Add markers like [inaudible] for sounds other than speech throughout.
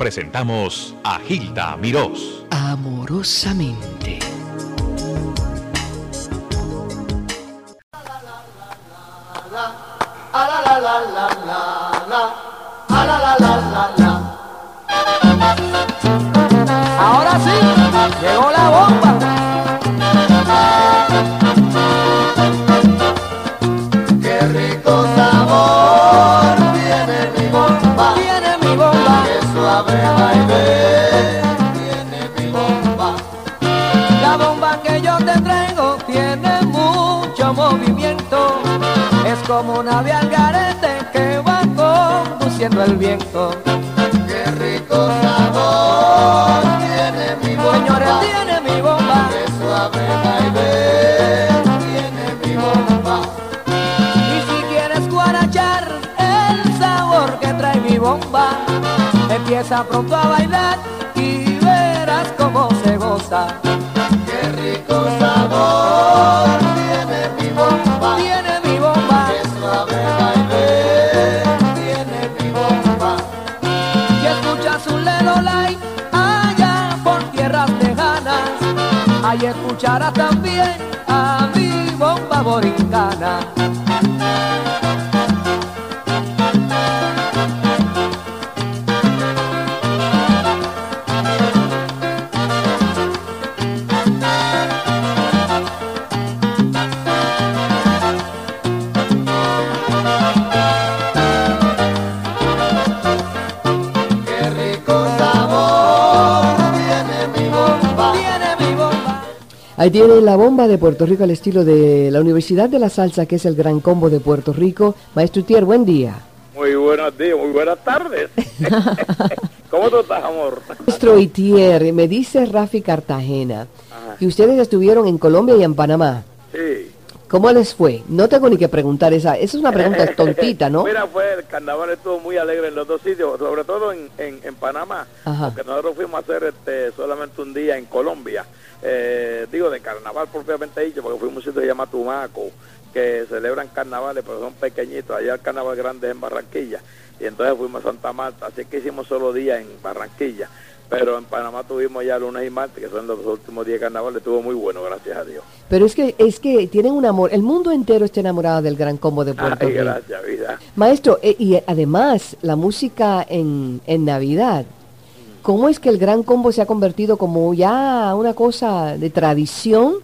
presentamos a Gilda Mirós. Amorosamente. Ahora sí, llegó la bomba. Como una ave al garete que va conduciendo el viento. Qué rico sabor tiene mi bomba, Señores, tiene mi bomba. qué suave baile tiene mi bomba. Y si quieres guarachar el sabor que trae mi bomba, empieza pronto a bailar y verás cómo Ahí escucharás también Ahí tiene la bomba de Puerto Rico al estilo de la Universidad de la Salsa, que es el gran combo de Puerto Rico. Maestro Tier, buen día. Muy buenos días, muy buenas tardes. [laughs] ¿Cómo tú estás, amor? Maestro Itier, me dice Rafi Cartagena Ajá. que ustedes estuvieron en Colombia y en Panamá. Sí. ¿Cómo les fue? No tengo ni que preguntar esa. Esa es una pregunta [laughs] tontita, ¿no? Mira, fue el carnaval estuvo muy alegre en los dos sitios, sobre todo en, en, en Panamá, Ajá. porque nosotros fuimos a hacer este, solamente un día en Colombia, eh, digo de carnaval propiamente dicho, porque fuimos a un sitio que se llama Tumaco, que celebran carnavales, pero son pequeñitos, allá el carnaval grande es en Barranquilla, y entonces fuimos a Santa Marta, así que hicimos solo días en Barranquilla, pero en Panamá tuvimos ya lunes y martes, que son los últimos días de carnaval, estuvo muy bueno, gracias a Dios. Pero es que es que tienen un amor. El mundo entero está enamorado del gran combo de Puerto Rico. gracias, vida. Maestro, eh, y además la música en, en Navidad. ¿Cómo es que el gran combo se ha convertido como ya una cosa de tradición?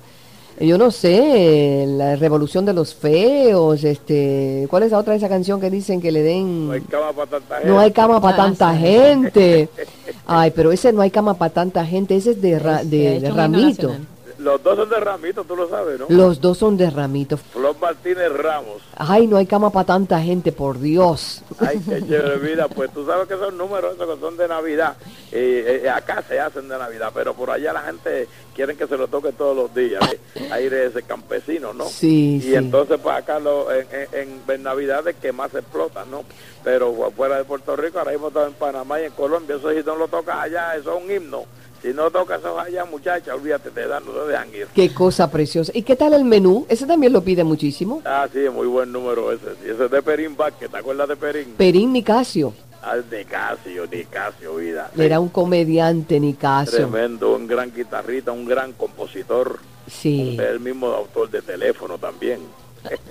Yo no sé, la revolución de los feos, este, ¿cuál es la otra de esa canción que dicen que le den No hay cama para tanta gente. no hay cama para tanta gente? [laughs] Ay, pero ese no hay cama para tanta gente, ese es de, ra- Ramito. nacional. Los dos son de Ramito, tú lo sabes, ¿no? Los dos son de Ramito. Flor Martínez Ramos. Ay, no hay cama para tanta gente, por Dios. Ay, qué chévere vida. Pues tú sabes que son números esos que son de Navidad. Eh, eh, acá se hacen de Navidad, pero por allá la gente quiere que se lo toque todos los días. ¿eh? Aire ese campesino, ¿no? Sí, Y sí. entonces, pues acá lo, en, en, en Navidad es que más se explota, ¿no? Pero fuera de Puerto Rico, ahora mismo estamos en Panamá y en Colombia. Eso si no lo tocas allá, eso es un himno. Si no tocas allá, muchacha, olvídate, te dan, no te dejan ir. Qué cosa preciosa. ¿Y qué tal el menú? Ese también lo pide muchísimo. Ah, sí, es muy buen número ese. Sí, ese es de Perín Vázquez, ¿te acuerdas de Perín? Perín Nicasio. Ah, de Casio, de Casio, vida. Era un comediante Nicasio. Tremendo, un gran guitarrista, un gran compositor. Sí. El mismo autor de teléfono también.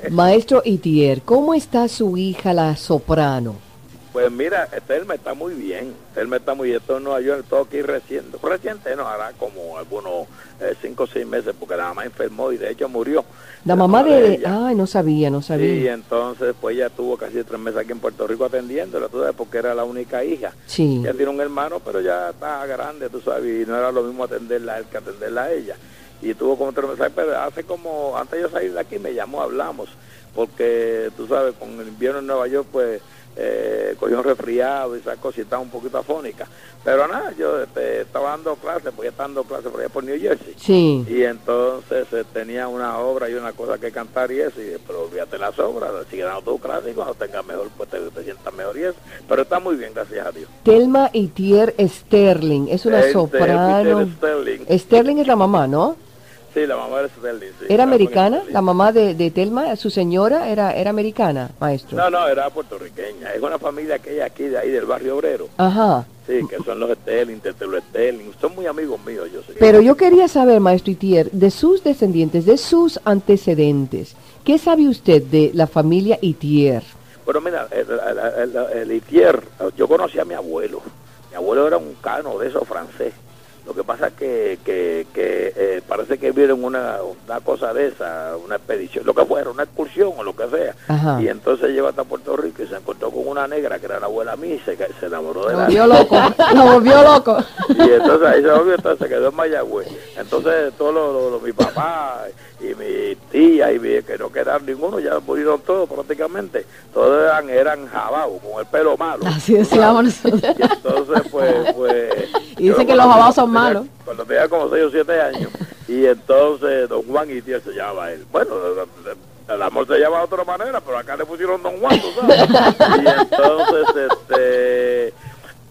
Maestro Itier, ¿cómo está su hija la soprano? Pues mira, Telma está muy bien. Telma está muy bien. Esto en Nueva York, todo aquí reciente. Reciente no, hará como algunos eh, cinco o seis meses, porque la mamá enfermó y de hecho murió. La mamá de... ella. Ay, no sabía, no Sí, sabía. entonces pues ella tuvo casi tres meses aquí en Puerto Rico atendiéndola, tú sabes, porque era la única hija. Sí. Ella tiene un hermano, pero ya está grande, tú sabes, y no era lo mismo atenderla a él que atenderla a ella. Y tuvo como tres meses, pero hace como, antes de yo salir de aquí, me llamó, hablamos, porque tú sabes, con el invierno en Nueva York, pues eh, cogió un resfriado y esas estaba un poquito afónica. Pero nada, yo este, estaba dando clases, porque estaba dando clases por allá por New Jersey. Sí. Y entonces eh, tenía una obra y una cosa que cantar y eso, y pero olvídate las obras, sigue dando tu clase y cuando tengas mejor, pues te, te sientas mejor y eso. Pero está muy bien, gracias a Dios. Telma Itier Sterling, es una Este, soprano. Sterling es la mamá, ¿no? Sí, la mamá sí. ¿Era de americana? La mamá de, de Telma, su señora, era, era americana, maestro. No, no, era puertorriqueña. Es una familia que hay aquí, de ahí, del barrio obrero. Ajá. Sí, que son los Sterling, Tetelo Sterling. Son muy amigos míos, yo sé. Pero yo quería saber, maestro Itier, de sus descendientes, de sus antecedentes, ¿qué sabe usted de la familia Itier? Bueno, mira, el, el, el- el Itier, yo conocí a mi abuelo. Mi abuelo era un cano de esos francés. Lo que pasa es que, que, que eh, parece que vieron una, una cosa de esa, una expedición, lo que fuera, una excursión o lo que sea. Ajá. Y entonces llegó hasta Puerto Rico y se encontró con una negra que era la abuela mía y se, se enamoró de Lo la volvió loco. Lo volvió loco. [laughs] y entonces ahí se volvió, entonces se quedó en Mayagüez. Entonces todos los, los- los- mi papá y mi tía y mi, que no quedaron ninguno, ya murieron todos prácticamente. Todos eran, eran jabados, con el pelo malo. Así decíamos nosotros. Y entonces pues, [laughs] pues Y dice yo que los jabados son tenía- malos. Cuando tenía como 6 o 7 años. Y entonces don Juan y tía se llamaba él. Bueno, el amor se llama de otra manera, pero acá le pusieron don Juan, tú sabes. [laughs] Y entonces, este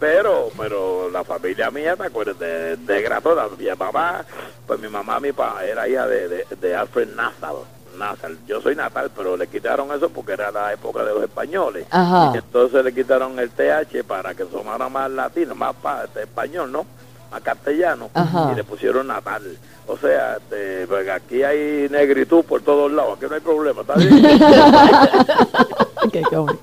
pero pero la familia mía, ¿te acuerdas? De, de Gratona, mi mamá, pues mi mamá, mi papá, era hija de, de, de Alfred Nassau. Nassau. Yo soy natal, pero le quitaron eso porque era la época de los españoles. Ajá. Y entonces le quitaron el TH para que sonara más latino, más pa- este, español, ¿no? Más castellano. Ajá. Y le pusieron natal. O sea, este, aquí hay negritud por todos lados, aquí no hay problema, ¿está bien? [laughs] [laughs] Qué cómico.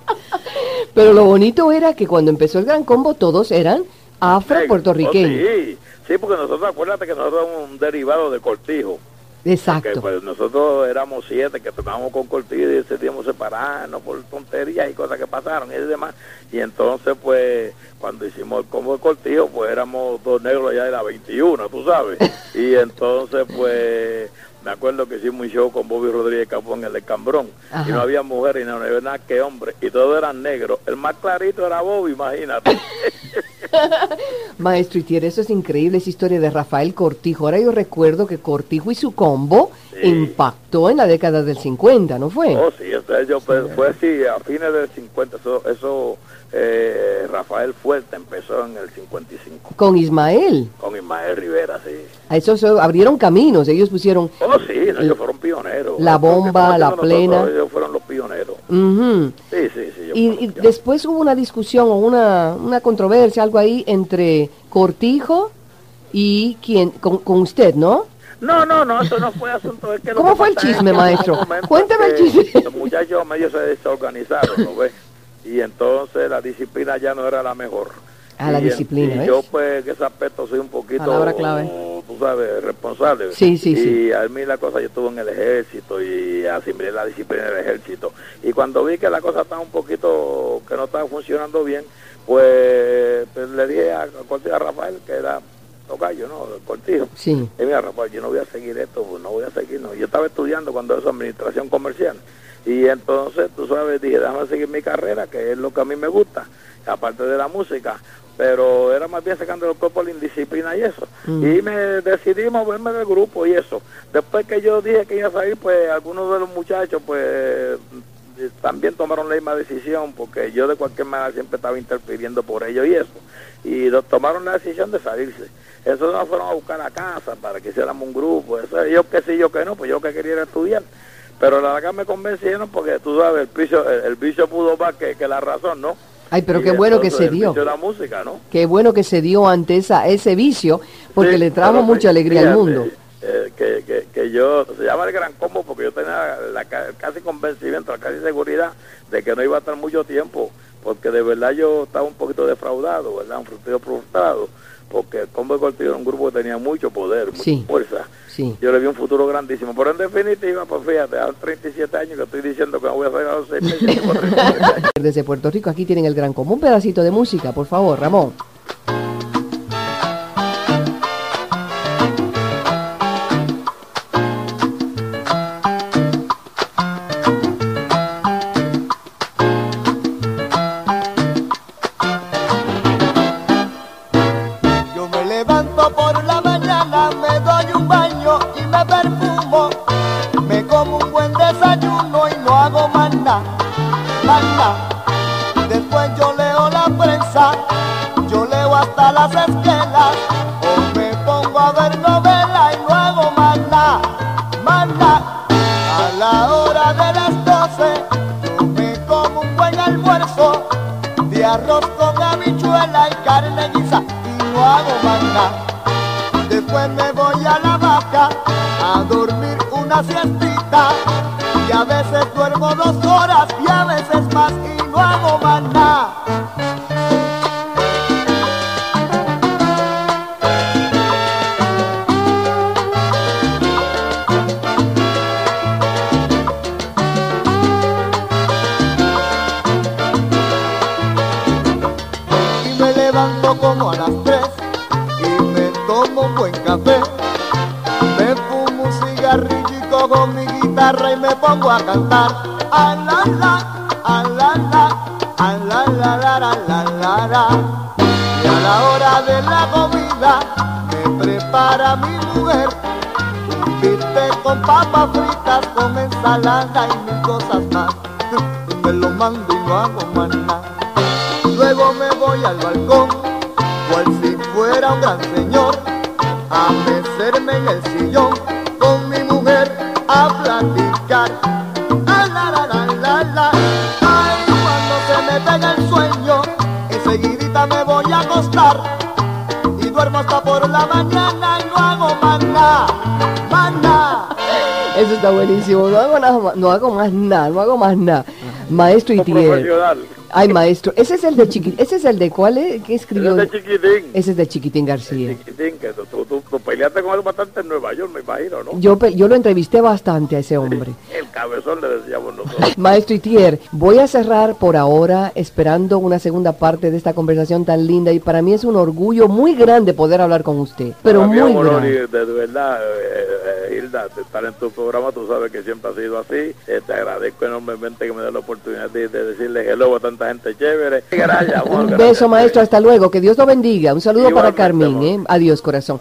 Pero lo bonito era que cuando empezó el Gran Combo todos eran afro-puertorriqueños. Sí, sí, porque nosotros, acuérdate que nosotros somos un derivado de Cortijo. Exacto. pues nosotros éramos siete que tocábamos con Cortijo y decidimos separarnos por tonterías y cosas que pasaron y demás. Y entonces, pues, cuando hicimos el combo de Cortijo, pues éramos dos negros allá de la 21, tú sabes. [laughs] Y entonces, pues, me acuerdo que hicimos un show con Bobby Rodríguez Capón en el Escambrón. Ajá. Y no había mujeres y no había nada que hombres. Y todos eran negros. El más clarito era Bobby, imagínate. [laughs] Maestro Itier, eso es increíble, esa historia de Rafael Cortijo. Ahora yo recuerdo que Cortijo y su combo Sí. impactó en la década del 50, ¿no fue? Oh, sí, sea, yo, pues, fue así, a fines del 50, eso, eso eh, Rafael Fuerte empezó en el 55, Con Ismael. con Ismael Rivera, sí. A eso se abrieron caminos, ellos pusieron... Oh, sí, ellos fueron pioneros. La bomba, la nosotros, plena. Ellos fueron los pioneros. Ujú. Sí, sí, sí. Y, después hubo una discusión o una, una controversia, algo ahí entre Cortijo y quien, con, con usted, ¿no? No, no, no, eso no fue asunto. Es que ¿Cómo que fue el chisme, hubo maestro? Cuéntame el chisme. Los muchachos medio se desorganizaron, ¿no ves? [laughs] Y entonces la disciplina ya no era la mejor. Ah, la Y en- disciplina, Y ¿ves? yo, pues, en ese aspecto soy un poquito, Palabra clave. tú sabes, responsable. Sí, sí, y sí. a mí la cosa, yo estuve en el ejército y asimilé la disciplina del ejército. Y cuando vi que la cosa estaba un poquito, que no estaba funcionando bien, pues, pues, le dije a, a Rafael, que era tocayo, ¿no? Cortijo. Sí. Y mira, Rafael, yo no voy a seguir esto, pues, no voy a seguir, no. Yo estaba estudiando cuando eso, administración comercial. Y entonces, tú sabes, dije, déjame seguir mi carrera, que es lo que a mí me gusta, aparte de la música. Pero era más bien sacando el cuerpo la indisciplina y eso. Y me decidí moverme del grupo y eso. Después que yo dije que iba a salir, pues algunos de los muchachos, pues también tomaron la misma decisión, porque yo de cualquier manera siempre estaba interfiriendo por ellos y eso. Y lo- tomaron la decisión de salirse. Eso no fueron a buscar a casa para que hiciéramos un grupo. Eso, yo que sí, yo que no, pues yo que quería era estudiar. Pero la verdad me convencieron porque tú sabes, el vicio, el, el vicio pudo más que, que la razón, ¿no? Ay, pero Y qué bueno que se dio. la música, ¿no? Qué bueno que se dio ante esa, ese vicio, porque Sí, le trajo mucha alegría al fíjate, mundo. eh, que, que, que yo, se llama el gran combo porque yo tenía la, ca- casi convencimiento, la casi seguridad de que no iba a estar mucho tiempo, porque de verdad yo estaba un poquito defraudado, ¿verdad? Un poquito frustrado, porque el combo de Cortillo era un grupo que tenía mucho poder, mucha Sí. fuerza. Sí. Yo le vi un futuro grandísimo, pero en definitiva, pues fíjate, a los 37 años que estoy diciendo que me voy a salir a los 6 meses, [laughs] tengo 37 años. Desde Puerto Rico, aquí tienen el gran combo. Un pedacito de música, por favor, Ramón. Arroz con habichuela y carne guisa y no hago nada. Después me voy a la vaca a dormir una siestita y a veces duermo dos horas y a veces más y no hago más y cojo mi guitarra y me pongo a cantar. A la la. Y a la hora de la comida me prepara mi mujer un bistec con papas fritas, con ensalada y mil cosas más. [laughs] Me lo mando y no hago más. Luego me voy al balcón, cual si fuera un gran señor, a mecerme en el sillón platicar. Ah, la, la, la, la, la. Ay, cuando se me pega el sueño, enseguidita me voy a acostar y duermo hasta por la mañana y no hago más nada. Eso está buenísimo. No hago, nada, más- no hago más nada, no hago más nada. Maestro Itier. profesional. Ay, maestro. Ese es el de Chiquitín. Ese es el de cuál es? ¿Qué escribió? Ese es de chiquitín. Ese es de Chiquitín García. Chiquitín, que tú, tú, tú- tú peleaste con él bastante en Nueva York, me imagino, ¿no? Yo, yo lo entrevisté bastante a ese hombre. [laughs] El cabezón le decíamos nosotros. [laughs] Maestro Itier, voy a cerrar por ahora esperando una segunda parte de esta conversación tan linda y para mí es un orgullo muy grande poder hablar con usted, pero mí muy grande. de, de verdad, eh, eh, Hilda, estar en tu programa, tú sabes que siempre ha sido así. Eh, te agradezco enormemente que me des la oportunidad de, de decirle hello a tanta gente chévere. [laughs] Gracias, amor. Un gracias. beso, maestro, hasta luego, que Dios lo bendiga. Un saludo para Carmen. ¿eh? Adiós, corazón.